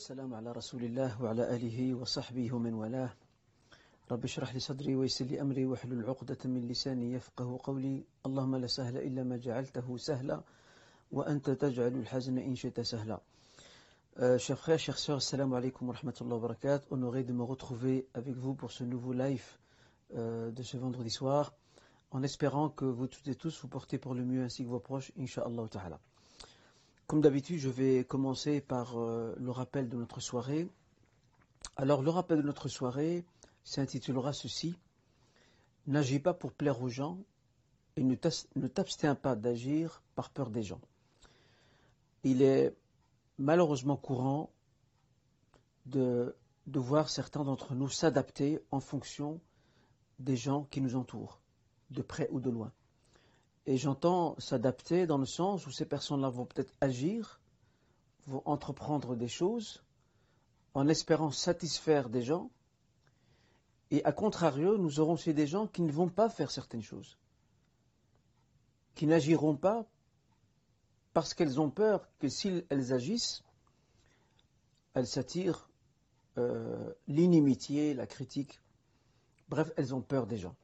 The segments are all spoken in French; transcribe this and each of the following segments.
السلام على رسول الله وعلى آله وصحبه ومن والاه. رب اشرح لي صدري ويسر لي أمري واحلل عقدة من لساني يفقه قولي. اللهم لا سهل إلا ما جعلته سهلا وأنت تجعل الحزن إن شئت سهلا. شيخ خير شيخ سير السلام عليكم ورحمة الله وبركاته honoré de me retrouver avec vous pour ce nouveau live euh, de ce vendredi soir en espérant que vous toutes et tous vous portez pour le mieux ainsi que vos proches inshallah ta'ala. Comme d'habitude, je vais commencer par euh, le rappel de notre soirée. Alors, le rappel de notre soirée s'intitulera ceci N'agis pas pour plaire aux gens et ne t'abstiens pas d'agir par peur des gens. Il est malheureusement courant de, de voir certains d'entre nous s'adapter en fonction des gens qui nous entourent, de près ou de loin. Et j'entends s'adapter dans le sens où ces personnes-là vont peut-être agir, vont entreprendre des choses en espérant satisfaire des gens. Et à contrario, nous aurons aussi des gens qui ne vont pas faire certaines choses, qui n'agiront pas parce qu'elles ont peur que si elles agissent, elles s'attirent euh, l'inimitié, la critique. Bref, elles ont peur des gens.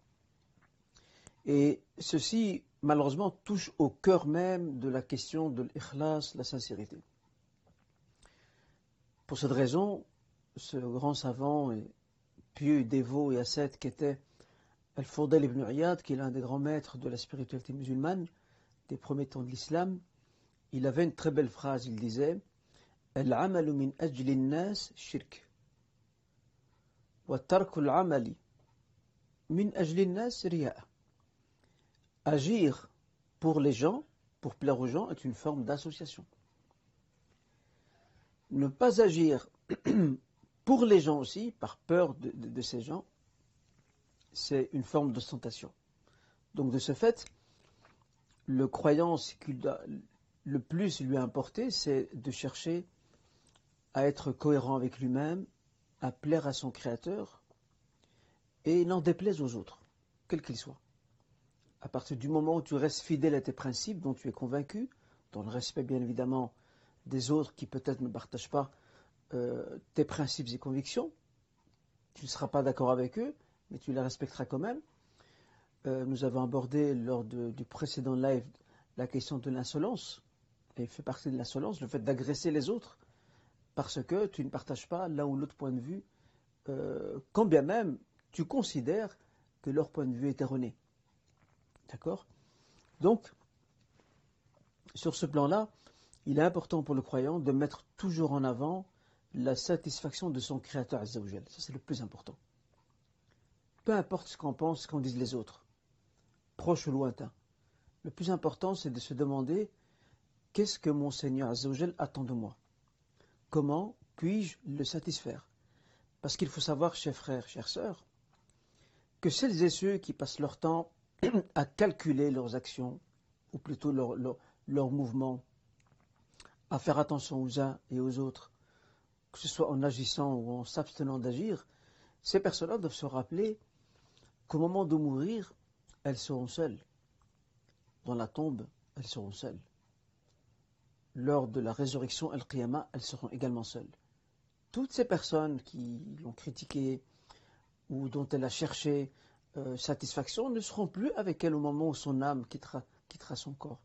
Et ceci, malheureusement, touche au cœur même de la question de l'ikhlas, la sincérité. Pour cette raison, ce grand savant et pieux, dévot et ascète qu'était Al-Fawdal ibn Iyad, qui est l'un des grands maîtres de la spiritualité musulmane, des premiers temps de l'islam, il avait une très belle phrase, il disait Al-amalu min nas shirk. Wa Amali min ajli nas. Agir pour les gens, pour plaire aux gens, est une forme d'association. Ne pas agir pour les gens aussi, par peur de, ces gens, c'est une forme d'ostentation. Donc de ce fait, le croyant, ce doit le plus lui importer, c'est de chercher à être cohérent avec lui-même, à plaire à son Créateur, et n'en déplaise aux autres, quels qu'ils soient. À partir du moment où tu restes fidèle à tes principes dont tu es convaincu, dans le respect bien évidemment des autres qui peut-être ne partagent pas euh, tes principes et convictions, tu ne seras pas d'accord avec eux, mais tu les respecteras quand même. Euh, nous avons abordé lors du précédent live la question de l'insolence et fait partie de l'insolence, le fait d'agresser les autres, parce que tu ne partages pas l'un ou l'autre point de vue, euh, quand bien même tu considères que leur point de vue est erroné. D'accord? Donc, sur ce plan-là, il est important pour le croyant de mettre toujours en avant la satisfaction de son Créateur Azzawajal. Ça, c'est le plus important. Peu importe ce qu'en pensent, ce qu'en disent les autres, proches ou lointains. Le plus important, c'est de se demander Qu'est-ce que mon Seigneur Azzawajal attend de moi? Comment puis-je le satisfaire? Parce qu'il faut savoir, chers frères, chères sœurs, que celles et ceux qui passent leur temps à calculer leurs actions, ou plutôt leurs leur, leur mouvements, à faire attention aux uns et aux autres, que ce soit en agissant ou en s'abstenant d'agir, ces personnes-là doivent se rappeler qu'au moment de mourir, elles seront seules. Dans la tombe, elles seront seules lors de la résurrection Al-Qiyamah, elles seront également seules. Toutes ces personnes qui l'ont critiqué ou dont elle a cherché euh, satisfaction ne seront plus avec elle au moment où son âme quittera, quittera son corps.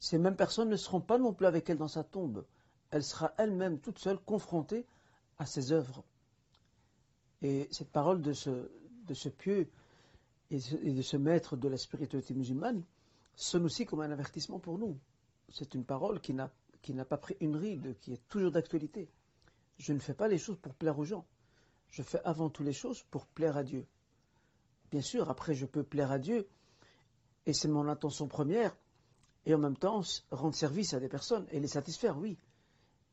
Ces mêmes personnes ne seront pas non plus avec elle dans sa tombe. Elle sera elle-même toute seule confrontée à ses œuvres. Et cette parole de ce, pieux et de ce maître de la spiritualité musulmane sonne aussi comme un avertissement pour nous c'est une parole qui n'a, qui n'a pas pris une ride, qui est toujours d'actualité. Je ne fais pas les choses pour plaire aux gens. Je fais avant tout les choses pour plaire à Dieu. Bien sûr, après, je peux plaire à Dieu, et c'est mon intention première, et en même temps rendre service à des personnes et les satisfaire, oui.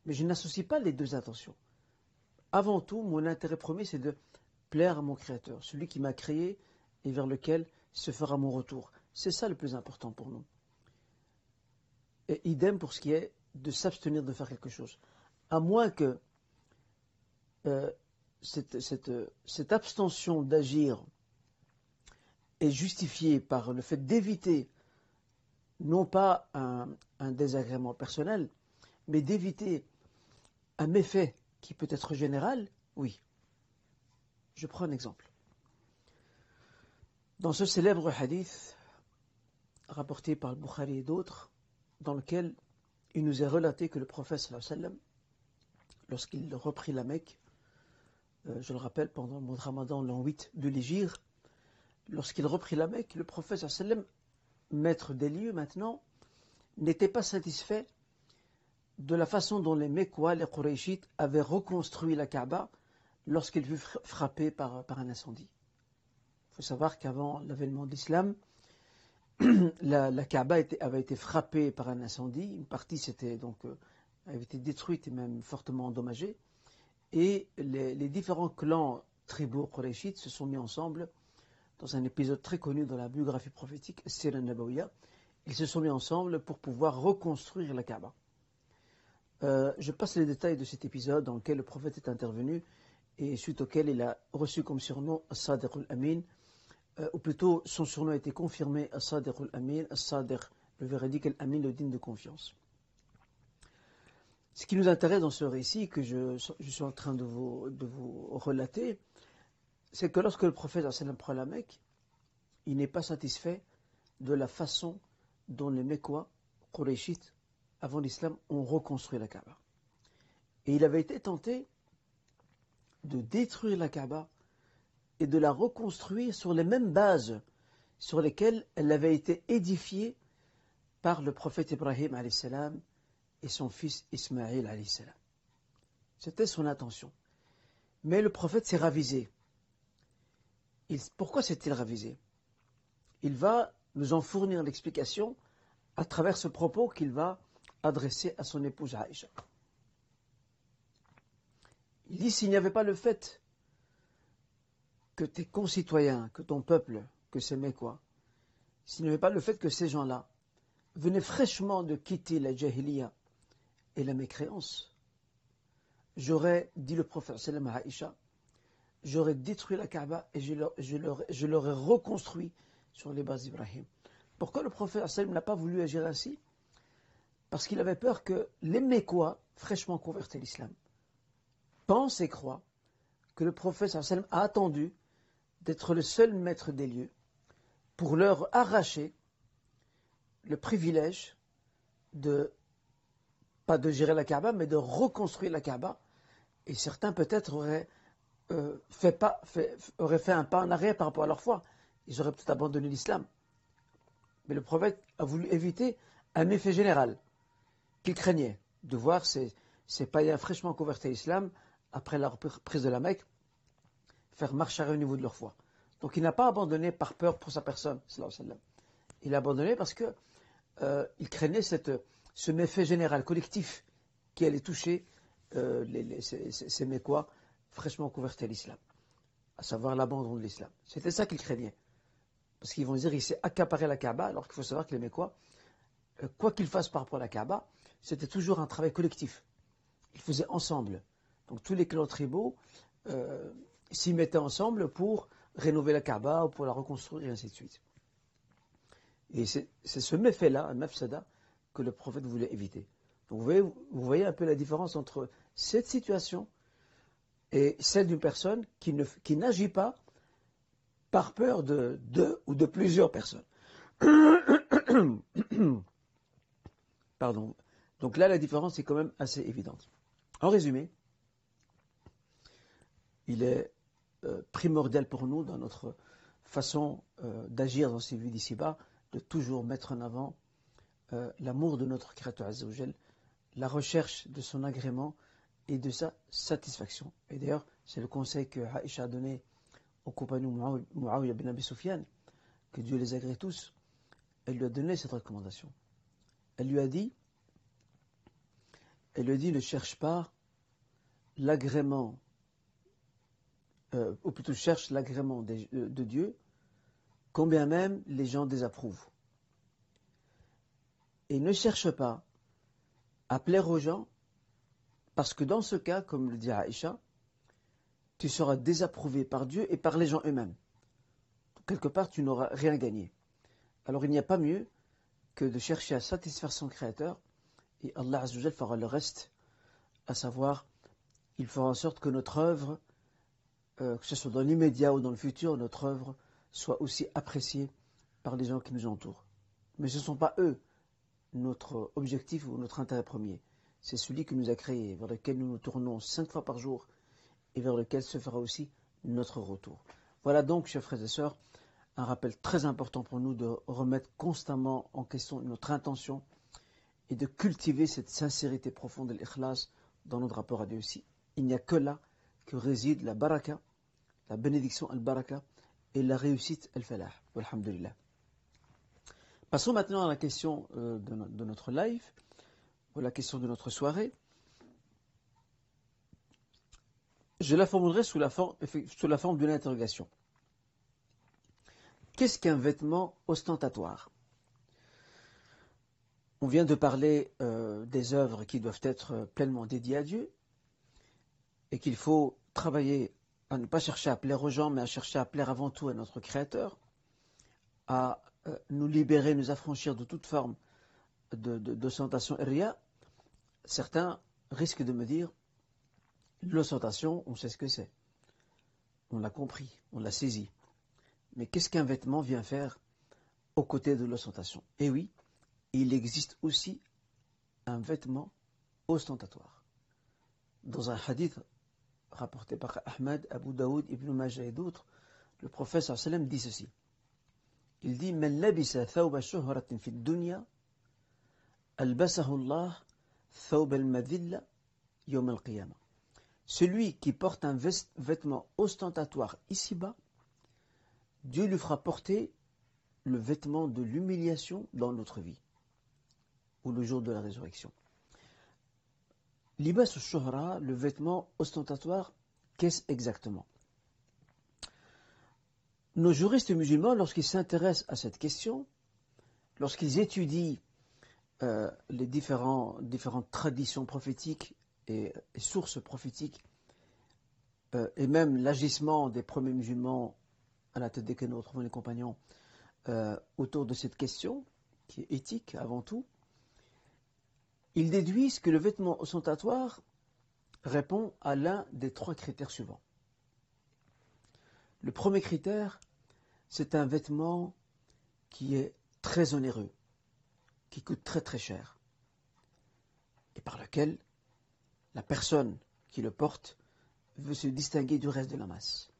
Mais je n'associe pas les deux intentions. Avant tout, mon intérêt premier, c'est de plaire à mon Créateur, celui qui m'a créé et vers lequel se fera mon retour. C'est ça le plus important pour nous. Et idem pour ce qui est de s'abstenir de faire quelque chose. À moins que euh, cette, abstention d'agir est justifiée par le fait d'éviter non pas un, désagrément personnel, mais d'éviter un méfait qui peut être général Oui. Je prends un exemple. Dans ce célèbre hadith, rapporté par le Bukhari et d'autres, dans lequel il nous est relaté que le prophète lorsqu'il reprit la Mecque, euh, je le rappelle, pendant le mois Ramadan, l'an 8 de l'Égypte, lorsqu'il reprit la Mecque, le prophète sallam, maître des lieux maintenant, n'était pas satisfait de la façon dont les Mekwa, les Qurayshites, avaient reconstruit la Kaaba lorsqu'elle fut frappée par, un incendie. Il faut savoir qu'avant l'avènement de l'islam, la, Kaaba avait été frappée par un incendie. Une partie s'était donc euh, avait été détruite et même fortement endommagée. Et les, les différents clans tribaux Qurayshites se sont mis ensemble dans un épisode très connu dans la biographie prophétique, Sira Nabawiya. Ils se sont mis ensemble pour pouvoir reconstruire la Kaaba. Euh, je passe les détails de cet épisode dans lequel le prophète est intervenu et suite auquel il a reçu comme surnom As-Sadiq al-Amin, euh, ou plutôt son surnom a été confirmé As-Sadiq al-Amin, As-Sadiq, le véridique al-Amin, le digne de confiance. Ce qui nous intéresse dans ce récit que je, je suis en train de vous, de vous relater, c'est que lorsque le prophète prend la Mecque, il n'est pas satisfait de la façon dont les Mekwa, Qurayshites, avant l'islam, ont reconstruit la Kaaba. Et il avait été tenté de détruire la Kaaba et de la reconstruire sur les mêmes bases sur lesquelles elle avait été édifiée par le prophète Ibrahim salam et son fils Ismaïl salam. C'était son intention. Mais le prophète s'est ravisé. Pourquoi s'est-il ravisé Il va nous en fournir l'explication à travers ce propos qu'il va adressé à son épouse Aïcha. Il dit s'il n'y avait pas le fait que tes concitoyens, que ton peuple, que ces quoi, s'il n'y avait pas le fait que ces gens-là venaient fraîchement de quitter la jahiliya et la mécréance, j'aurais, dit le prophète sallam à Aïcha, j'aurais détruit la Kaaba et je l'aurais reconstruit sur les bases d'Ibrahim. Pourquoi le prophète sallam n'a pas voulu agir ainsi? Parce qu'il avait peur que les Mécois, fraîchement convertis à l'islam, pensent et croient que le prophète a attendu d'être le seul maître des lieux pour leur arracher le privilège de, pas de gérer la Kaaba, mais de reconstruire la Kaaba. Et certains peut-être auraient, euh, fait auraient fait un pas en arrière par rapport à leur foi. Ils auraient peut-être abandonné l'islam. Mais le prophète a voulu éviter un effet général qu'il craignait de voir ces, païens fraîchement convertis à l'islam, après la reprise de la Mecque, faire marche arrière au niveau de leur foi. Donc il n'a pas abandonné par peur pour sa personne. Il a abandonné parce qu'il euh, craignait ce méfait général, collectif, qui allait toucher euh, ces, ces Mécois fraîchement convertis à l'islam, à savoir l'abandon de l'islam. C'était ça qu'il craignait. Parce qu'ils vont dire qu'il s'est accaparé la Kaaba, alors qu'il faut savoir que les Mécois, euh, quoi qu'ils fassent par rapport à la Kaaba, c'était toujours un travail collectif. Ils faisaient ensemble. Donc tous les clans tribaux euh, s'y mettaient ensemble pour rénover la Kaaba ou pour la reconstruire et ainsi de suite. Et c'est ce méfait-là, un mafsada, que le prophète voulait éviter. Donc vous voyez, vous voyez un peu la différence entre cette situation et celle d'une personne qui n'agit pas par peur de deux ou de plusieurs personnes. Pardon. Donc là, la différence est quand même assez évidente. En résumé, il est euh, primordial pour nous, dans notre façon euh, d'agir dans ces vies d'ici-bas, de toujours mettre en avant euh, l'amour de notre Créateur Azzawajal, la recherche de son agrément et de sa satisfaction. Et d'ailleurs, c'est le conseil que Aïcha a donné au compagnon Muawiyah bin Abi Sufyan, que Dieu les agrée tous. Elle lui a donné cette recommandation. Elle lui a dit elle lui dit ne cherche pas l'agrément, euh, ou plutôt cherche l'agrément de, de, Dieu, combien même les gens désapprouvent. Et ne cherche pas à plaire aux gens, parce que dans ce cas, comme le dit Aïcha, tu seras désapprouvé par Dieu et par les gens eux-mêmes. Quelque part, tu n'auras rien gagné. Alors il n'y a pas mieux que de chercher à satisfaire son Créateur et Allah Azzawajal fera le reste, à savoir il fera en sorte que notre œuvre, euh, que ce soit dans l'immédiat ou dans le futur, notre œuvre soit aussi appréciée par les gens qui nous entourent. Mais ce ne sont pas eux notre objectif ou notre intérêt premier. C'est celui qui nous a créés, vers lequel nous nous tournons cinq fois par jour et vers lequel se fera aussi notre retour. Voilà donc, chers frères et sœurs, un rappel très important pour nous de remettre constamment en question notre intention et de cultiver cette sincérité profonde de l'ikhlas dans notre rapport à Dieu aussi. Il n'y a que là que réside la baraka, la bénédiction al-baraka et la réussite al-falah. Alhamdulillah. Passons maintenant à la question euh, de, notre live, ou la question de notre soirée. Je la formulerai sous la forme, d'une interrogation. Qu'est-ce qu'un vêtement ostentatoire? On vient de parler euh, des œuvres qui doivent être pleinement dédiées à Dieu et qu'il faut travailler à ne pas chercher à plaire aux gens, mais à chercher à plaire avant tout à notre Créateur, à euh, nous libérer, nous affranchir de toute forme d'ostentation de, ria, certains risquent de me dire l'ostentation, on sait ce que c'est. On l'a compris, on l'a saisi. Mais qu'est-ce qu'un vêtement vient faire aux côtés de l'ostentation Eh oui, il existe aussi un vêtement ostentatoire. Dans un hadith rapporté par Ahmad, Abu Daoud, Ibn Majah et d'autres, le professeur sallam dit ceci. Il dit, « celui qui porte un vêtement ostentatoire ici-bas, Dieu lui fera porter le vêtement de l'humiliation dans notre vie, ou le jour de la résurrection. Libas le vêtement ostentatoire, qu'est-ce exactement? Nos juristes musulmans, lorsqu'ils s'intéressent à cette question, lorsqu'ils étudient euh, les différentes traditions prophétiques et, sources prophétiques, euh, et même l'agissement des premiers musulmans à la tête desquels nous retrouvons les compagnons, euh, autour de cette question, qui est éthique avant tout, ils déduisent que le vêtement ostentatoire répond à l'un des trois critères suivants. Le premier critère, c'est un vêtement qui est très onéreux, qui coûte très très cher, et par lequel la personne qui le porte veut se distinguer du reste de la masse.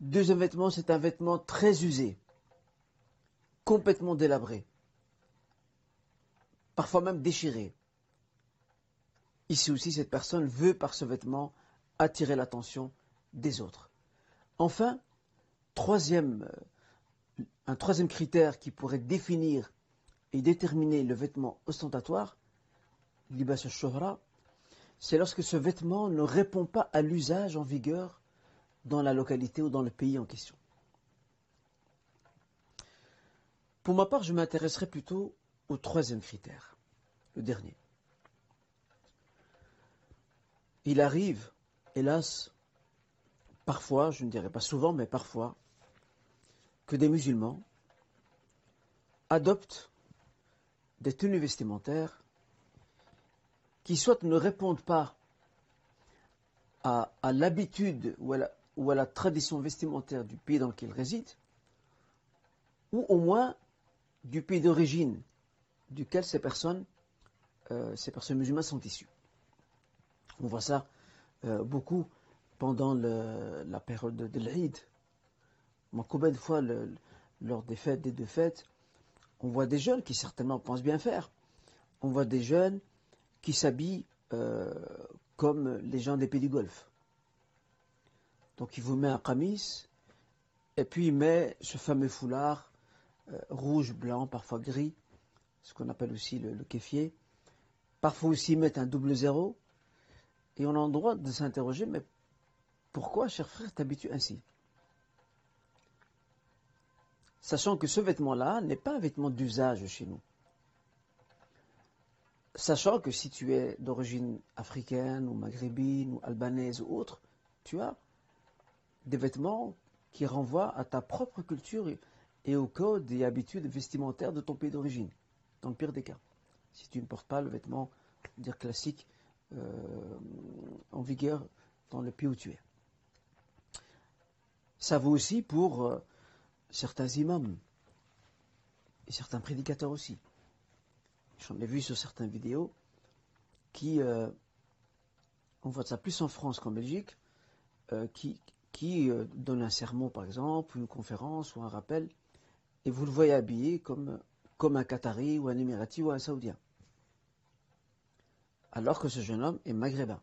Deuxième vêtement, c'est un vêtement très usé, complètement délabré, parfois même déchiré. Ici aussi, cette personne veut par ce vêtement attirer l'attention des autres. Enfin, troisième, euh, un troisième critère qui pourrait définir et déterminer le vêtement ostentatoire, libas al c'est lorsque ce vêtement ne répond pas à l'usage en vigueur dans la localité ou dans le pays en question. Pour ma part, je m'intéresserai plutôt au troisième critère, le dernier. Il arrive, hélas, parfois, je ne dirais pas souvent, mais parfois, que des musulmans adoptent des tenues vestimentaires qui soit ne répondent pas à, l'habitude ou, à la tradition vestimentaire du pays dans lequel ils résident, ou au moins du pays d'origine duquel ces personnes, euh, ces personnes musulmanes sont issues. On voit ça euh, beaucoup pendant la période de l'Aïd, combien de fois, lors des fêtes, des deux fêtes, on voit des jeunes qui certainement pensent bien faire. On voit des jeunes qui s'habillent euh, comme les gens des pays du Golfe. Donc il vous met un camis, et puis il met ce fameux foulard euh, rouge, blanc, parfois gris, ce qu'on appelle aussi le, le. Parfois aussi il met un double zéro. Et on a le droit de s'interroger, mais pourquoi, cher frère, t'habitues ainsi? Sachant que ce vêtement-là n'est pas un vêtement d'usage chez nous. Sachant que si tu es d'origine africaine ou maghrébine ou albanaise ou autre, tu as des vêtements qui renvoient à ta propre culture et au code et habitudes vestimentaires de ton pays d'origine, dans le pire des cas. Si tu ne portes pas le vêtement dire classique euh, en vigueur dans le pays où tu es. Ça vaut aussi pour euh, certains imams et certains prédicateurs aussi. J'en ai vu sur certaines vidéos qui, euh, on voit ça plus en France qu'en Belgique, euh, qui, qui donnent un sermon par exemple, une conférence ou un rappel, et vous le voyez habillé comme, comme un Qatari ou un Émirati ou un Saoudien. Alors que ce jeune homme est maghrébin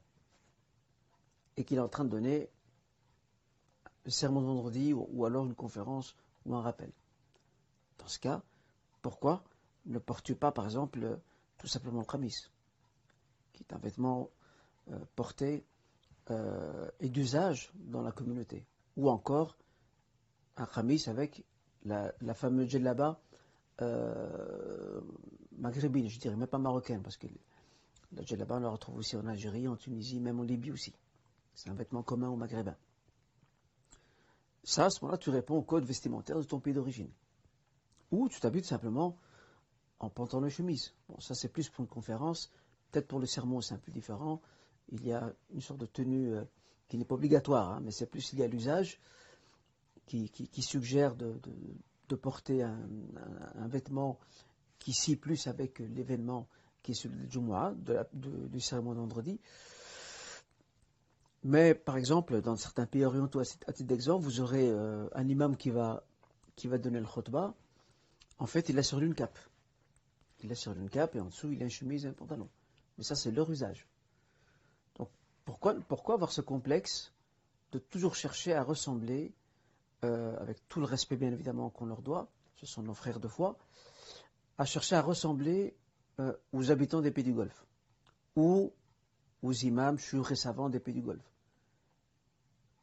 et qu'il est en train de donner le sermon de vendredi ou, alors une conférence ou un rappel. Dans ce cas, pourquoi ne portes-tu pas, par exemple, tout simplement le khamis, qui est un vêtement euh, porté euh, et d'usage dans la communauté, ou encore un khamis avec la, fameuse djellaba euh, maghrébine, je dirais même pas marocaine, parce que la djellaba on la retrouve aussi en Algérie, en Tunisie, même en Libye aussi. C'est un vêtement commun aux maghrébins. Ça, à ce moment-là, tu réponds au code vestimentaire de ton pays d'origine. Ou tu t'habites simplement en pantalon et chemise. Bon, ça c'est plus pour une conférence. Peut-être pour le sermon, c'est un peu différent. Il y a une sorte de tenue euh, qui n'est pas obligatoire, hein, mais c'est plus lié à l'usage, qui, suggère de, porter un, vêtement qui scie plus avec l'événement qui est celui du Jumu'ah, du sermon de vendredi. Mais par exemple, dans certains pays orientaux, à titre d'exemple, vous aurez euh, un imam qui va, qui va donner le khutbah. En fait, il a sur lui une cape. Il a sur lui une cape et en dessous, il a une chemise et un pantalon. Mais ça, c'est leur usage. Donc, pourquoi, pourquoi avoir ce complexe de toujours chercher à ressembler, euh, avec tout le respect bien évidemment qu'on leur doit, ce sont nos frères de foi, à chercher à ressembler euh, aux habitants des pays du Golfe aux imams, chours et savants des pays du Golfe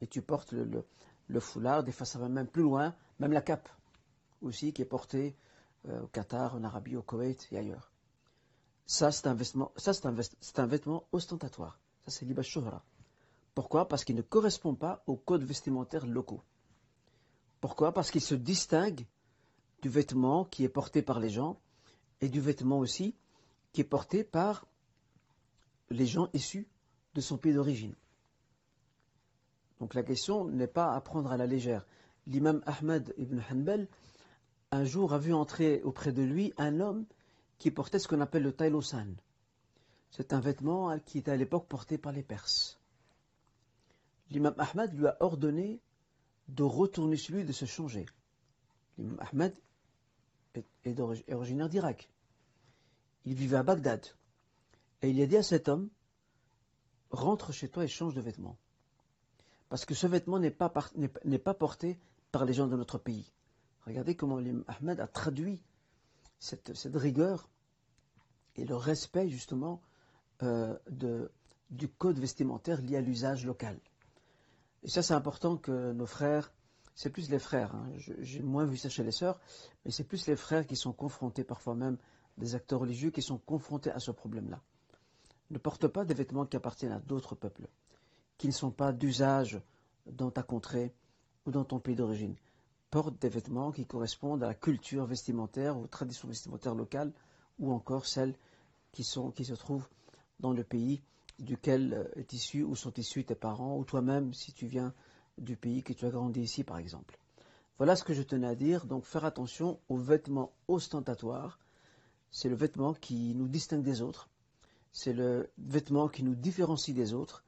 et tu portes le, foulard, des fois ça va même plus loin, même la cape aussi qui est portée euh, au Qatar, en Arabie, au Koweït et ailleurs. Ça, c'est un, vêtement, ostentatoire. Ça, c'est l'ibas Pourquoi? Parce qu'il ne correspond pas aux codes vestimentaires locaux. Pourquoi? Parce qu'il se distingue du vêtement qui est porté par les gens et du vêtement aussi qui est porté par les gens issus de son pays d'origine. Donc la question n'est pas à prendre à la légère. L'imam Ahmed ibn Hanbal, un jour, a vu entrer auprès de lui un homme qui portait ce qu'on appelle le tailosan. C'est un vêtement qui était à l'époque porté par les Perses. L'imam Ahmed lui a ordonné de retourner chez lui, de se changer. L'imam Ahmed est, originaire d'Irak. Il vivait à Bagdad. Et il a dit à cet homme, rentre chez toi et change de vêtements. Parce que ce vêtement n'est pas, porté par les gens de notre pays. Regardez comment Ahmed a traduit cette, rigueur et le respect justement euh, du code vestimentaire lié à l'usage local. Et ça c'est important que nos frères, c'est plus les frères, hein. j'ai moins vu ça chez les sœurs, mais c'est plus les frères qui sont confrontés parfois même, des acteurs religieux qui sont confrontés à ce problème-là. Ne portent pas des vêtements qui appartiennent à d'autres peuples qui ne sont pas d'usage dans ta contrée ou dans ton pays d'origine. Porte des vêtements qui correspondent à la culture vestimentaire, aux traditions vestimentaires locales, ou encore celles qui se trouvent dans le pays duquel euh, est issu ou sont issus tes parents, ou toi-même si tu viens du pays que tu as grandi ici par exemple. Voilà ce que je tenais à dire, donc faire attention aux vêtements ostentatoires. C'est le vêtement qui nous distingue des autres, c'est le vêtement qui nous différencie des autres,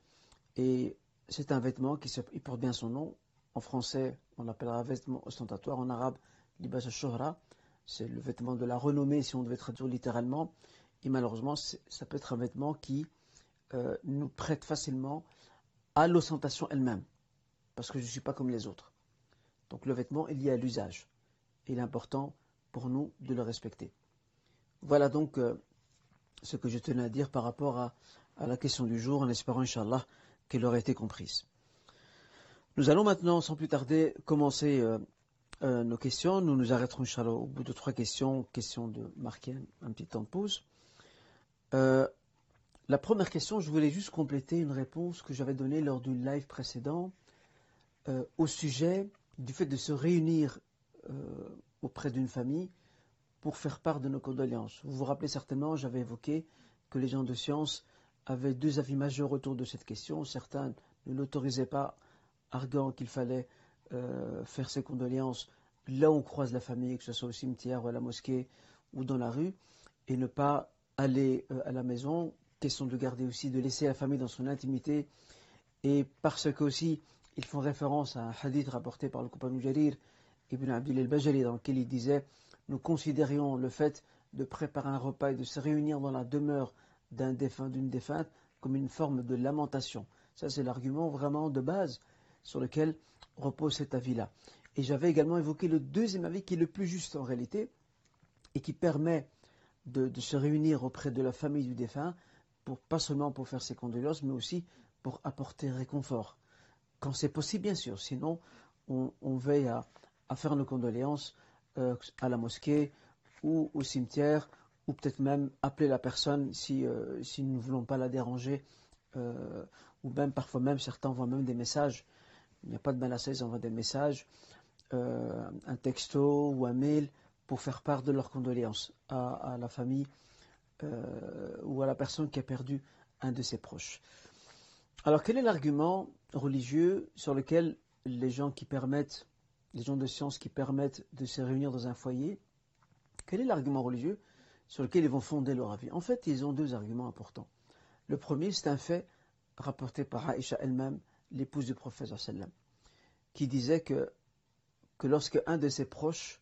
et c'est un vêtement qui porte bien son nom. En français, on l'appellera vêtement ostentatoire. En arabe, libas al C'est le vêtement de la renommée, si on devait traduire littéralement. Et malheureusement, ça peut être un vêtement qui euh, nous prête facilement à l'ostentation elle-même. Parce que je ne suis pas comme les autres. Donc le vêtement est lié à l'usage. Il est important pour nous de le respecter. Voilà donc euh, ce que je tenais à dire par rapport à, la question du jour, en espérant, Inch'Allah, qu'elle aurait été comprise. Nous allons maintenant, sans plus tarder, commencer euh, euh, nos questions. Nous nous arrêterons, Inch'Allah, au bout de trois questions, question de marquer un, petit temps de pause. Euh, la première question, je voulais juste compléter une réponse que j'avais donnée lors du live précédent au sujet du fait de se réunir auprès d'une famille pour faire part de nos condoléances. Vous vous rappelez certainement, j'avais évoqué que les gens de science avaient deux avis majeurs autour de cette question. Certains ne l'autorisaient pas, arguant qu'il fallait euh, faire ses condoléances là où on croise la famille, que ce soit au cimetière ou à la mosquée ou dans la rue, et ne pas aller euh, à la maison. Question de garder aussi, de laisser la famille dans son intimité. Et parce que aussi, ils font référence à un hadith rapporté par le compagnon Jarir, Ibn Abdul al-Bajali, dans lequel il disait Nous considérions le fait de préparer un repas et de se réunir dans la demeure d'un défunt, d'une défunte, comme une forme de lamentation. Ça, c'est l'argument vraiment de base sur lequel repose cet avis-là. Et j'avais également évoqué le deuxième avis qui est le plus juste en réalité et qui permet de, se réunir auprès de la famille du défunt, pas seulement pour faire ses condoléances, mais aussi pour apporter réconfort. Quand c'est possible, bien sûr. Sinon, on, veille à, faire nos condoléances euh, à la mosquée ou au cimetière, ou peut-être même appeler la personne si, euh, nous ne voulons pas la déranger, euh, ou même parfois même certains envoient même des messages. Il n'y a pas de mal à ça, ils envoient des messages, un texto ou un mail pour faire part de leurs condoléances à, la famille ou à la personne qui a perdu un de ses proches. Alors quel est l'argument religieux sur lequel les gens qui permettent, les gens de science qui permettent de se réunir dans un foyer, quel est l'argument religieux sur lequel ils vont fonder leur avis? En fait, ils ont deux arguments importants. Le premier, c'est un fait rapporté par Aïcha elle-même, l'épouse du prophète qui disait que, que lorsque un de ses proches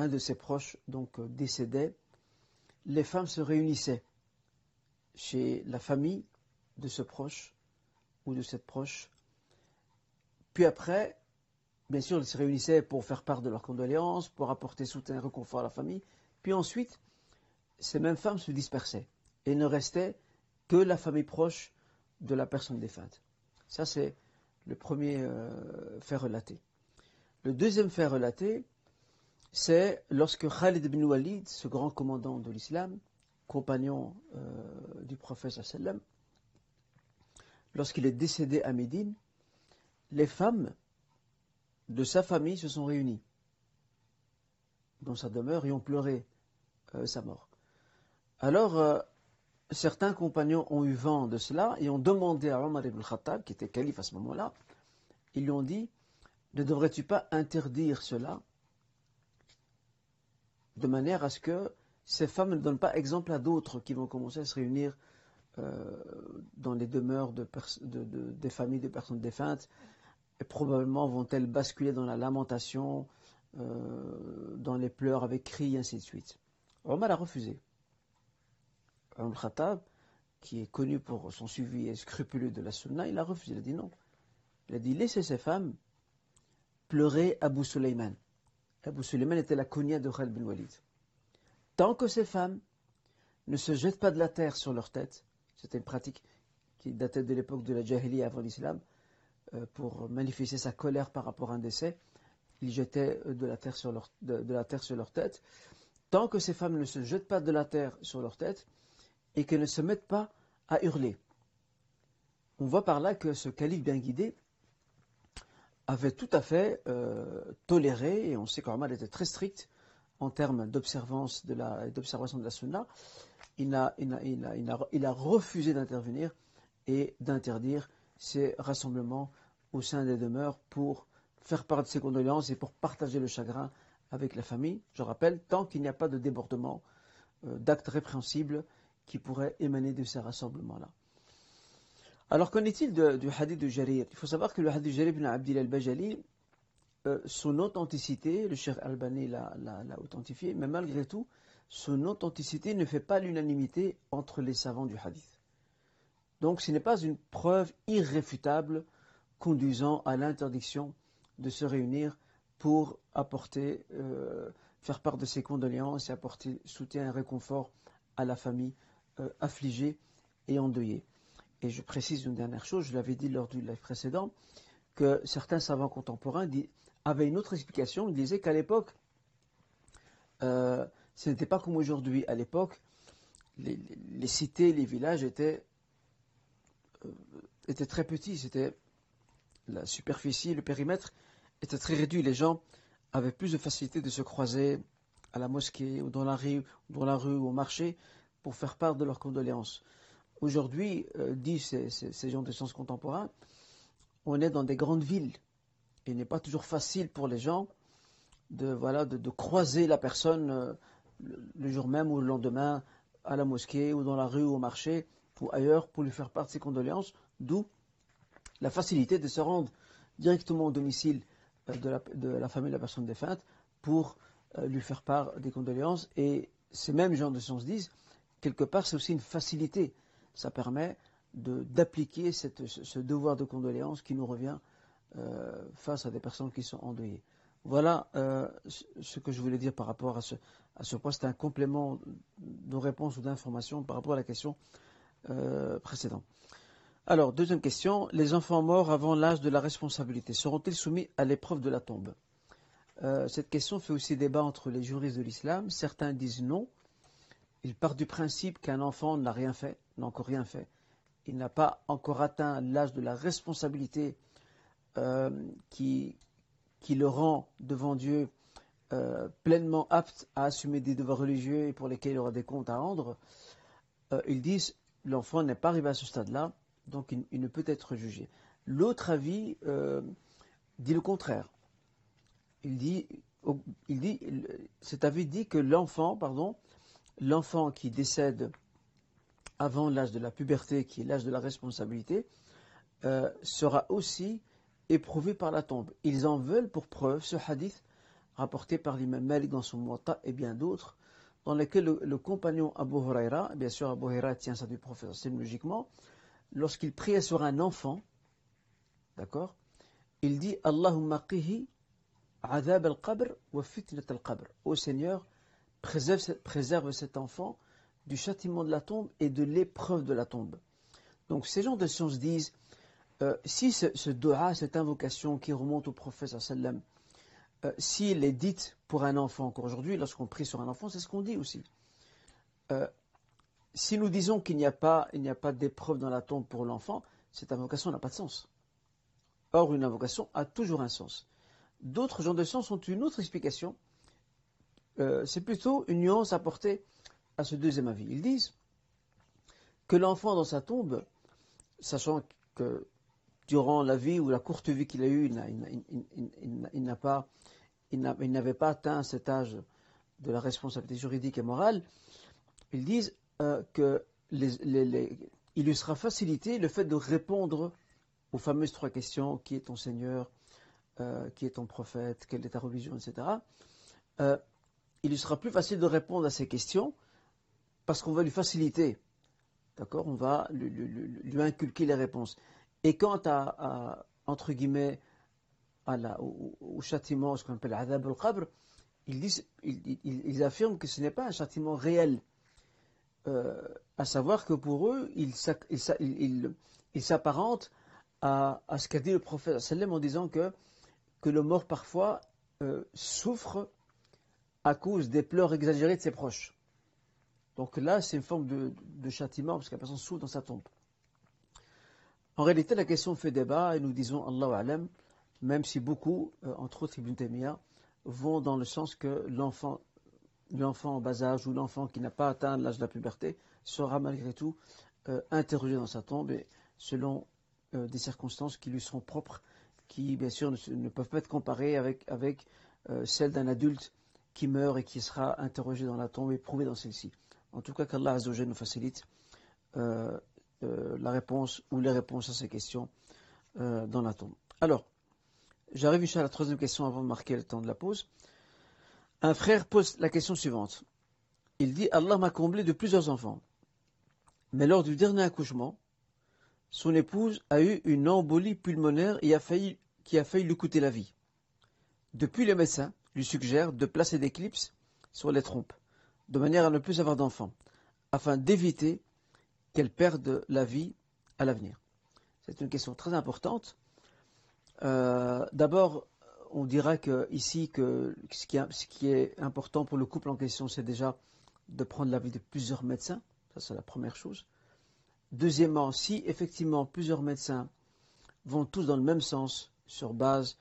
un de ses proches donc euh, décédait, les femmes se réunissaient chez la famille de ce proche ou de cette proche. Puis après, bien sûr, ils se réunissaient pour faire part de leurs condoléances, pour apporter soutien et réconfort à la famille. Puis ensuite, ces mêmes femmes se dispersaient et ne restait que la famille proche de la personne défunte. Ça, c'est le premier euh, fait relaté. Le deuxième fait relaté, c'est lorsque Khalid ibn Walid, ce grand commandant de l'islam, compagnon euh, du prophète sallam, lorsqu'il est décédé à Médine, les femmes de sa famille se sont réunies dans sa demeure et ont pleuré euh, sa mort. Alors, euh, certains compagnons ont eu vent de cela et ont demandé à Omar ibn Khattab, qui était calife à ce moment-là, ils lui ont dit, ne devrais-tu pas interdire cela de manière à ce que ces femmes ne donnent pas exemple à d'autres qui vont commencer à se réunir euh, dans les demeures de des familles de personnes défuntes, et probablement vont-elles basculer dans la lamentation, euh, dans les pleurs avec cris, ainsi de suite. Omar a refusé. Omar Khattab, qui est connu pour son suivi scrupuleux de la sunna, il a refusé, il a dit non. Il a dit laissez ces femmes pleurer Abu Sulaiman. Abu Suleiman était la cognée de Khalid bin Walid. Tant que ces femmes ne se jettent pas de la terre sur leur tête, c'était une pratique qui datait de l'époque de la Jahiliya avant l'islam, pour manifester sa colère par rapport à un décès, ils jetaient euh, de la, terre sur leur, de, la terre sur leur tête. Tant que ces femmes ne se jettent pas de la terre sur leur tête et qu'elles ne se mettent pas à hurler. On voit par là que ce calife bien guidé avait tout à fait euh, toléré, et on sait qu'Omar était très strict en termes d'observance de la, d'observation de la sunna, il a, il a, refusé d'intervenir et d'interdire ces rassemblements au sein des demeures pour faire part de ses condoléances et pour partager le chagrin avec la famille. Je rappelle, tant qu'il n'y a pas de débordement, euh, d'actes répréhensibles qui pourraient émaner de ces rassemblements-là. Alors qu'en est-il du hadith de Jarir? Il faut savoir que le hadith de Jarir ibn Abdil al-Bajali, euh, son authenticité, le cher Albani l'a authentifié, mais malgré tout, son authenticité ne fait pas l'unanimité entre les savants du hadith. Donc ce n'est pas une preuve irréfutable conduisant à l'interdiction de se réunir pour apporter, euh, faire part de ses condoléances et apporter soutien et réconfort à la famille euh, affligée et endeuillée. Et je précise une dernière chose, je l'avais dit lors du live précédent, que certains savants contemporains avaient une autre explication. Ils disaient qu'à l'époque, euh, ce n'était pas comme aujourd'hui. À l'époque, les, cités, les villages étaient, euh, étaient très petits. C'était la superficie, le périmètre était très réduit. Les gens avaient plus de facilité de se croiser à la mosquée ou dans la rue, ou dans la rue ou au marché pour faire part de leurs condoléances. aujourd'hui, euh, disent ces, gens de sciences contemporains, on est dans des grandes villes. Il n'est pas toujours facile pour les gens de, voilà, de, croiser la personne euh, le, jour même ou le lendemain à la mosquée ou dans la rue ou au marché ou ailleurs pour lui faire part de ses condoléances, d'où la facilité de se rendre directement au domicile euh, de la, famille de la personne défunte pour lui faire part des condoléances. Et ces mêmes gens de sciences disent, quelque part, c'est aussi une facilité ça permet d'appliquer ce devoir de condoléance qui nous revient euh, face à des personnes qui sont endeuillées. Voilà euh, ce que je voulais dire par rapport à ce, à ce point. C'est un complément de réponse ou d'information par rapport à la question euh, précédente. Alors, deuxième question. Les enfants morts avant l'âge de la responsabilité seront-ils soumis à l'épreuve de la tombe? Cette question fait aussi débat entre les juristes de l'islam. Certains disent non. Ils partent du principe qu'un enfant n'a rien fait n'a encore rien fait. Il n'a pas encore atteint l'âge de la responsabilité euh, qui, qui, le rend devant Dieu euh, pleinement apte à assumer des devoirs religieux et pour lesquels il aura des comptes à rendre. Euh, ils disent l'enfant n'est pas arrivé à ce stade-là, donc il, ne peut être jugé. L'autre avis dit le contraire. Il dit, il dit, cet avis dit que l'enfant qui décède avant l'âge de la puberté, qui est l'âge de la responsabilité, euh, sera aussi éprouvé par la tombe. Ils en veulent pour preuve ce hadith rapporté par l'imam Malik dans son Muwatta et bien d'autres, dans lesquels le, compagnon Abu Huraira, bien sûr Abu Huraira tient ça du prophète, c'est logiquement, lorsqu'il priait sur un enfant, d'accord, il dit Allahumma qihi adab al-qabr wa fitnat al-qabr. Ô Seigneur, préserve, préserve cet enfant du châtiment de la tombe et de l'épreuve de la tombe. Donc ces gens de science disent, euh, si ce, ce, dua, cette invocation qui remonte au prophète sallam, euh, s'il est dite pour un enfant encore aujourd'hui, lorsqu'on prie sur un enfant, c'est ce qu'on dit aussi. Euh, si nous disons qu'il n'y a pas, d'épreuve dans la tombe pour l'enfant, cette invocation n'a pas de sens. Or, une invocation a toujours un sens. D'autres gens de science ont une autre explication. c'est plutôt une nuance apportée à ce deuxième avis. Ils disent que l'enfant dans sa tombe, sachant que durant la vie ou la courte vie qu'il a eue, il n'a pas, n'avait pas atteint cet âge de la responsabilité juridique et morale, ils disent euh, que il lui sera facilité le fait de répondre aux fameuses trois questions qui est ton Seigneur, euh, qui est ton prophète, quelle est ta religion, etc. Euh, il lui sera plus facile de répondre à ces questions parce qu'on va lui faciliter. D'accord? On va lui, inculquer les réponses. Et quant à, entre guillemets, au, châtiment, ce qu'on appelle Adab al-Qabr, ils, affirment que ce n'est pas un châtiment réel. Euh, à savoir que pour eux, il, s'apparente à, ce qu'a dit le prophète en disant que, que le mort parfois euh, souffre à cause des pleurs exagérés de ses proches. Donc là, c'est une forme de, châtiment parce que la personne souffre dans sa tombe. En réalité, la question fait débat et nous disons Allah alam, même si beaucoup, euh, entre autres Ibn Taymiyyah, vont dans le sens que l'enfant, l'enfant en bas âge ou l'enfant qui n'a pas atteint l'âge de la puberté sera malgré tout euh, interrogé dans sa tombe et selon euh, des circonstances qui lui seront propres, qui bien sûr ne, peuvent pas être comparées avec, avec celles d'un adulte qui meurt et qui sera interrogé dans la tombe et prouvé dans celle-ci. En tout cas, qu'Allah nous facilite euh, la réponse ou les réponses à ces questions euh, dans la tombe. Alors, j'arrive à la troisième question avant de marquer le temps de la pause. Un frère pose la question suivante. Il dit Allah m'a comblé de plusieurs enfants. Mais lors du dernier accouchement, son épouse a eu une embolie pulmonaire qui a failli lui coûter la vie. Depuis, les médecins lui suggèrent de placer des clips sur les trompes de manière à ne plus avoir d'enfants, afin d'éviter qu'elle perde la vie à l'avenir C'est une question très importante. Euh, d'abord, on dira que ici ce qui, est important pour le couple en question, c'est déjà de prendre l'avis de plusieurs médecins. Ça, c'est la première chose. Deuxièmement, si effectivement plusieurs médecins vont tous dans le même sens, sur base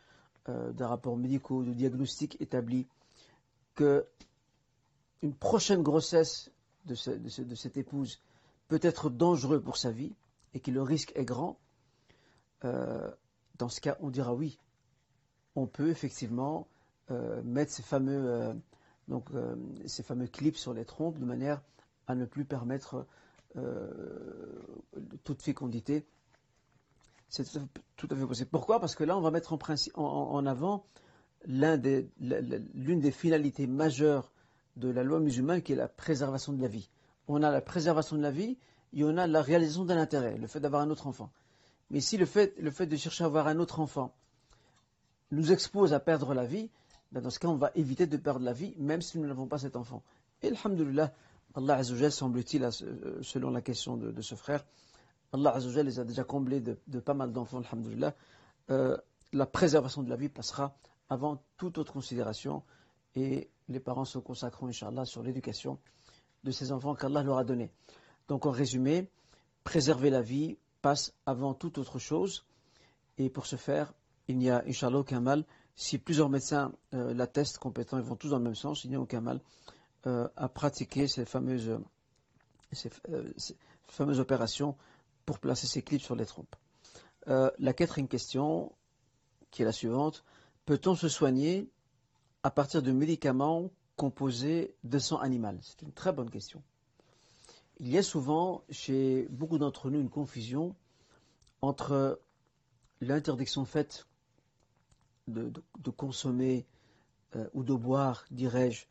euh, d'un rapport médicaux, de diagnostic établi, que une prochaine grossesse de, cette épouse peut être dangereux pour sa vie et que le risque est grand, euh, dans ce cas, on dira oui. On peut effectivement euh, mettre ces fameux, euh, donc, ces fameux clips sur les trompes de manière à ne plus permettre toute fécondité. C'est tout, à fait possible. Pourquoi? Parce que là, on va mettre en, en avant l'une des finalités majeures de la loi musulmane qui est la préservation de la vie. On a la préservation de la vie et on a la réalisation d'un intérêt, le fait d'avoir un autre enfant. Mais si le fait, de chercher à avoir un autre enfant nous expose à perdre la vie, ben dans ce cas, on va éviter de perdre la vie, même si nous n'avons pas cet enfant. Et Alhamdulillah, Allah Azzawajal, semble-t-il, euh, selon la question de, ce frère, Allah Azzawajal les a déjà comblés de, pas mal d'enfants, Alhamdulillah. Euh, la préservation de la vie passera avant toute autre considération et les parents se consacreront, Inch'Allah, sur l'éducation de ces enfants qu'Allah leur a donnés. Donc, en résumé, préserver la vie passe avant toute autre chose. Et pour ce faire, il n'y a, Inch'Allah, aucun mal. Si plusieurs médecins euh, l'attestent compétents, ils vont tous dans le même sens, il n'y a aucun mal euh, à pratiquer ces fameuses, ces, euh, ces, fameuses opérations pour placer ces clips sur les trompes. la quatrième question, qui est la suivante, peut-on se soigner à partir de médicaments composés de sang animal? C'est une très bonne question. Il y a souvent chez beaucoup d'entre nous une confusion entre l'interdiction faite de, consommer euh, ou de boire, dirais-je,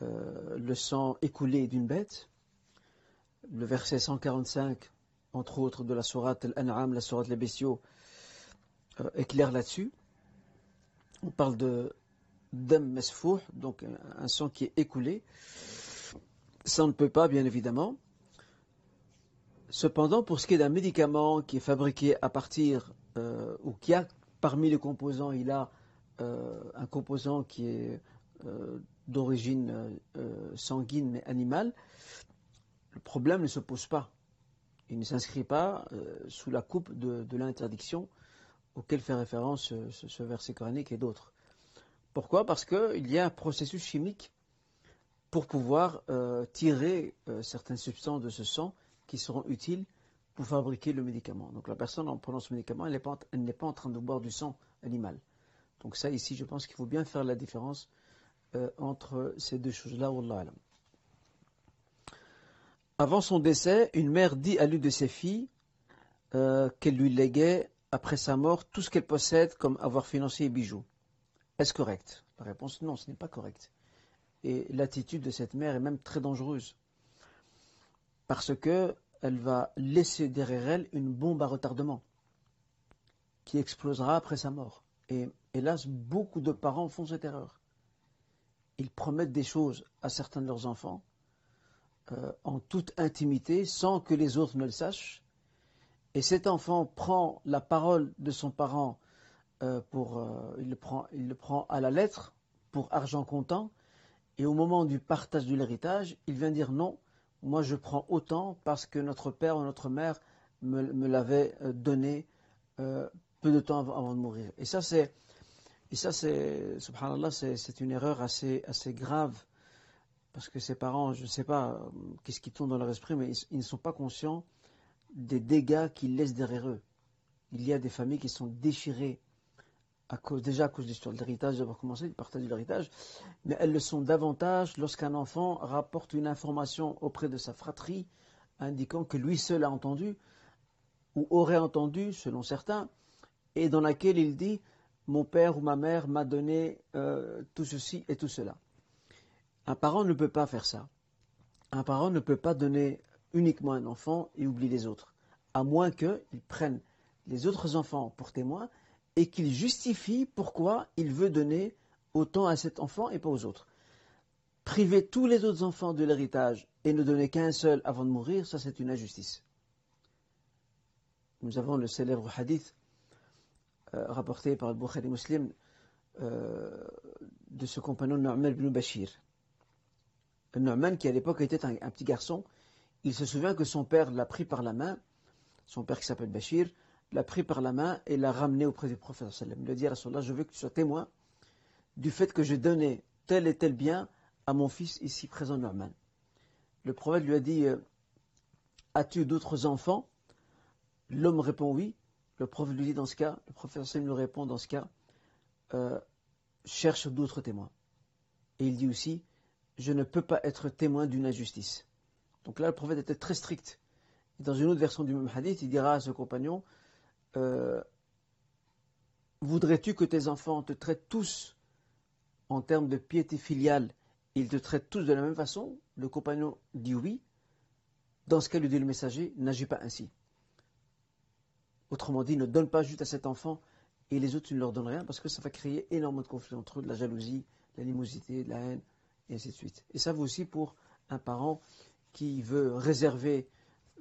euh, le sang écoulé d'une bête. Le verset 145, entre autres, de la sourate Al-An'am, la sourate Les Bestiaux, euh, éclaire là-dessus. On parle de dam mesfouh, donc un, sang qui est écoulé. Ça ne peut pas, bien évidemment. Cependant, pour ce qui est d'un médicament qui est fabriqué à partir, euh, ou qui a parmi les composants, il a euh, un composant qui est euh, d'origine sanguine mais animale, le problème ne se pose pas. Il ne s'inscrit pas sous la coupe de, l'interdiction auquel fait référence ce, ce verset coranique et d'autres. Pourquoi? Parce qu'il y a un processus chimique pour pouvoir tirer certaines substances de ce sang qui seront utiles pour fabriquer le médicament. Donc la personne en prenant ce médicament, elle n'est pas, en train de boire du sang animal. Donc ça ici, je pense qu'il faut bien faire la différence euh, entre ces deux choses-là. Avant son décès, une mère dit à l'une de ses filles euh, qu'elle lui léguait après sa mort tout ce qu'elle possède comme avoir financier et bijoux. Est-ce correct? La réponse non, ce n'est pas correct. Et l'attitude de cette mère est même très dangereuse parce que elle va laisser derrière elle une bombe à retardement qui explosera après sa mort. Et hélas, beaucoup de parents font cette erreur. Ils promettent des choses à certains de leurs enfants euh, en toute intimité, sans que les autres ne le sachent. Et cet enfant prend la parole de son parent euh, pour, euh, il, le prend, il le prend à la lettre pour argent comptant. Et au moment du partage de l'héritage, il vient dire non, moi je prends autant parce que notre père ou notre mère me, l'avait euh, donné peu de temps avant, de mourir. Et ça c'est, et ça c'est, subhanallah, c'est une erreur assez, assez grave parce que ces parents, je ne sais pas qu'est-ce qui tourne dans leur esprit, mais ils, ne sont pas conscients des dégâts qu'ils laissent derrière eux. Il y a des familles qui sont déchirées déjà à cause de l'histoire de l'héritage, d'avoir commencé, du partage de l'héritage, mais elles le sont davantage lorsqu'un enfant rapporte une information auprès de sa fratrie indiquant que lui seul a entendu, ou aurait entendu, selon certains, et dans laquelle il dit Mon père ou ma mère m'a donné euh, tout ceci et tout cela. Un parent ne peut pas faire ça. Un parent ne peut pas donner uniquement un enfant et oublier les autres, à moins qu'il prenne les autres enfants pour témoins et qu'il justifie pourquoi il veut donner autant à cet enfant et pas aux autres. Priver tous les autres enfants de l'héritage et ne donner qu'un seul avant de mourir, ça c'est une injustice. Nous avons le célèbre hadith euh, rapporté par le Bukhari Muslim euh, de ce compagnon Nu'man ibn Bashir. Nu'man qui à l'époque était un, un, petit garçon, il se souvient que son père l'a pris par la main, son père qui s'appelle Bashir, l'a pris par la main et l'a ramené auprès du prophète. Il a dit à Rasulallah, je veux que tu sois témoin du fait que j'ai donné tel et tel bien à mon fils ici présent Norman. Le prophète lui a dit, euh, As-tu d'autres enfants? L'homme répond oui. Le prophète lui dit dans ce cas, le professeur lui répond dans ce cas, euh, cherche d'autres témoins. Et il dit aussi, je ne peux pas être témoin d'une injustice. Donc là, le prophète était très strict. dans une autre version du même hadith, il dira à ce compagnon, euh, voudrais-tu que tes enfants te traitent tous en termes de piété filiale, ils te traitent tous de la même façon? Le compagnon dit oui. Dans ce cas, lui dit le messager, n'agis pas ainsi. Autrement dit, ne donne pas juste à cet enfant et les autres, tu ne leur donnes rien parce que ça va créer énormément de conflits entre eux, de la jalousie, de l'animosité, de la haine, et ainsi de suite. Et ça vaut aussi pour un parent qui veut réserver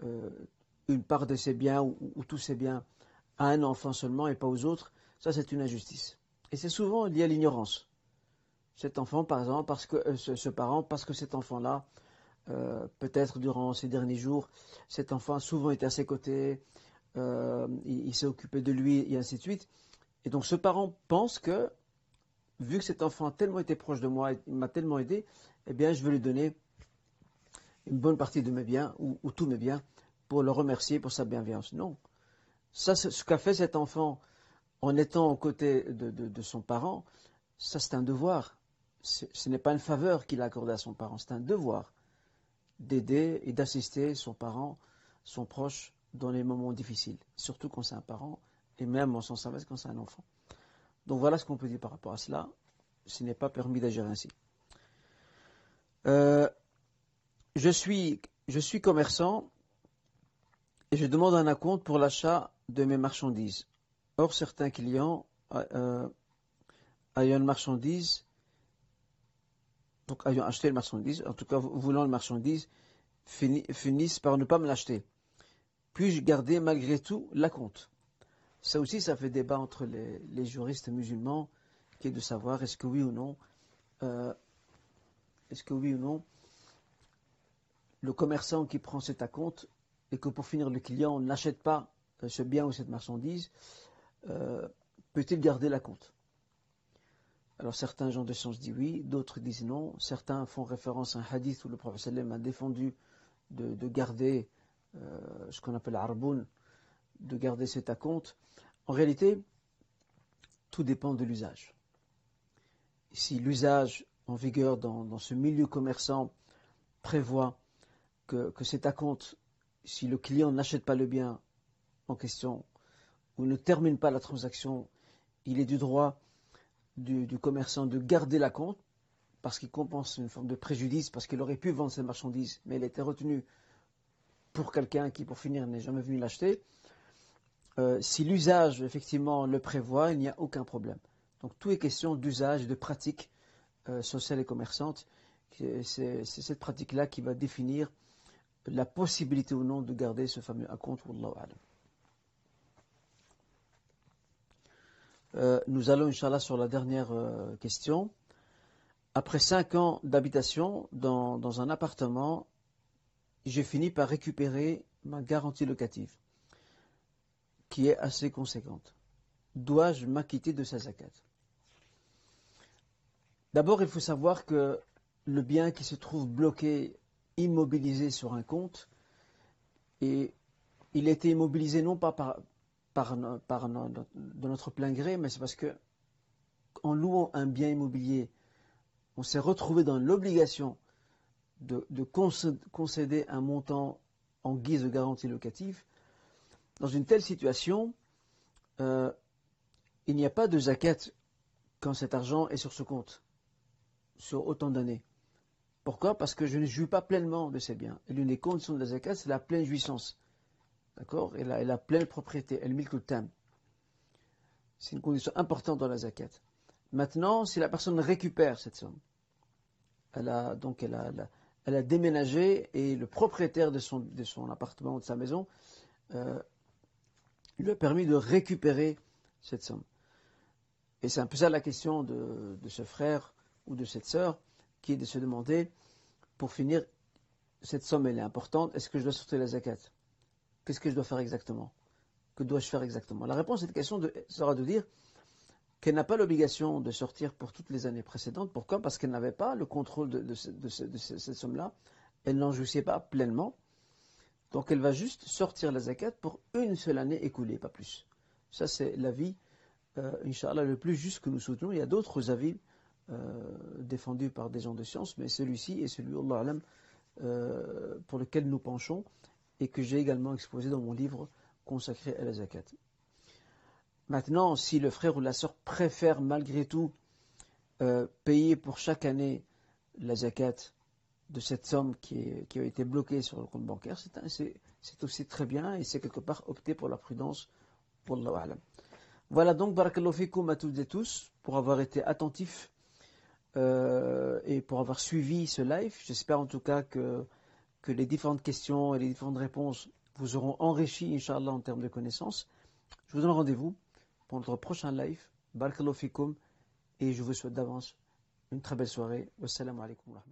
euh, une part de ses biens ou, tous ses biens à un enfant seulement et pas aux autres. Ça, c'est une injustice. Et c'est souvent lié à l'ignorance. Cet enfant, par exemple, parce que euh, ce, parent, parce que cet enfant-là, euh, peut-être durant ces derniers jours, cet enfant a souvent été à ses côtés, euh, il, s'est occupé de lui et ainsi de suite. Et donc ce parent pense que, vu que cet enfant a tellement été proche de moi, il m'a tellement aidé, eh bien je vais lui donner une bonne partie de mes biens ou, tous mes biens pour le remercier pour sa bienveillance. Non. Ça, ce qu'a fait cet enfant en étant aux côtés de, son parent, ça c'est un devoir. Ce n'est pas une faveur qu'il a accordée à son parent, c'est un devoir d'aider et d'assister son parent, son proche, dans les moments difficiles, surtout quand c'est un parent, et même en sens inverse quand c'est un enfant. Donc voilà ce qu'on peut dire par rapport à cela. Ce n'est pas permis d'agir ainsi. Euh, je, suis, je suis commerçant et je demande un acompte pour l'achat de mes marchandises. Or, certains clients euh, ayant une marchandise, donc ayant acheté une marchandise, en tout cas voulant une marchandise, finissent par ne pas me l'acheter. Puis-je garder malgré tout la compte Ça aussi, ça fait débat entre les, juristes musulmans, qui est de savoir est-ce que oui ou non, euh, est-ce que oui ou non, le commerçant qui prend cet compte et que pour finir le client n'achète pas euh, ce bien ou cette marchandise, euh, peut-il garder la compte? Alors certains gens de science disent oui, d'autres disent non. Certains font référence à un hadith où le prophète a défendu de garder euh, ce qu'on appelle arboun, de garder cet acompte. En réalité, tout dépend de l'usage. Si l'usage en vigueur dans, ce milieu commerçant prévoit que, cet acompte, si le client n'achète pas le bien en question ou ne termine pas la transaction, il est du droit du, commerçant de garder la compte parce qu'il compense une forme de préjudice, parce qu'il aurait pu vendre ses marchandises, mais il a été retenu pour quelqu'un qui, pour finir, n'est jamais venu l'acheter, euh, si l'usage, effectivement, le prévoit, il n'y a aucun problème. Donc, tout est question d'usage et de pratique euh, sociale et commerçante. C'est cette pratique-là qui va définir la possibilité ou non de garder ce fameux compte. Euh, nous allons, Inch'Allah, sur la dernière question. Après cinq ans d'habitation dans, un appartement j'ai fini par récupérer ma garantie locative, qui est assez conséquente. Dois-je m'acquitter de sa zakat? D'abord, il faut savoir que le bien qui se trouve bloqué, immobilisé sur un compte, et il a été immobilisé non pas par, par, de notre plein gré, mais c'est parce que en louant un bien immobilier, on s'est retrouvé dans l'obligation de, concéder un montant en guise de garantie locative, dans une telle situation, euh, il n'y a pas de zakat quand cet argent est sur ce compte, sur autant d'années. Pourquoi? Parce que je ne jouis pas pleinement de ces biens. Et l'une des conditions de la zakat, c'est la pleine jouissance. D'accord? Et la, pleine propriété, elle le tam. C'est une condition importante dans la zakat. Maintenant, si la personne récupère cette somme, elle a donc elle a, elle déménagé et le propriétaire de son, de appartement ou de sa maison euh, lui a permis de récupérer cette somme. Et c'est un peu ça la question de, ce frère ou de cette sœur qui est de se demander, pour finir, cette somme elle est importante, est-ce que je dois sortir la zakat? Qu'est-ce que je dois faire exactement? Que dois-je faire exactement? La réponse à cette question sera de dire, qu'elle n'a pas l'obligation de sortir pour toutes les années précédentes. Pourquoi? Parce qu'elle n'avait pas le contrôle de, cette somme-là. Elle n'en jouissait pas pleinement. Donc elle va juste sortir la zakat pour une seule année écoulée, pas plus. Ça c'est l'avis, euh, Inch'Allah, le plus juste que nous soutenons. Il y a d'autres avis euh, défendus par des gens de science, mais celui-ci est celui, euh, pour lequel nous penchons et que j'ai également exposé dans mon livre consacré à la zakat. Maintenant, si le frère ou la sœur préfère malgré tout euh, payer pour chaque année la zakat de cette somme qui, a été bloquée sur le compte bancaire, c'est aussi très bien et c'est quelque part opter pour la prudence. Pour. Voilà donc, barakallahu fikoum à toutes et tous pour avoir été attentifs euh, et pour avoir suivi ce live. J'espère en tout cas que, les différentes questions et les différentes réponses vous auront enrichi, Inch'Allah, en termes de connaissances. Je vous donne rendez-vous pour notre prochain live. Barakallahu fikoum et je vous souhaite d'avance une très belle soirée. Wassalamu alaikum wa.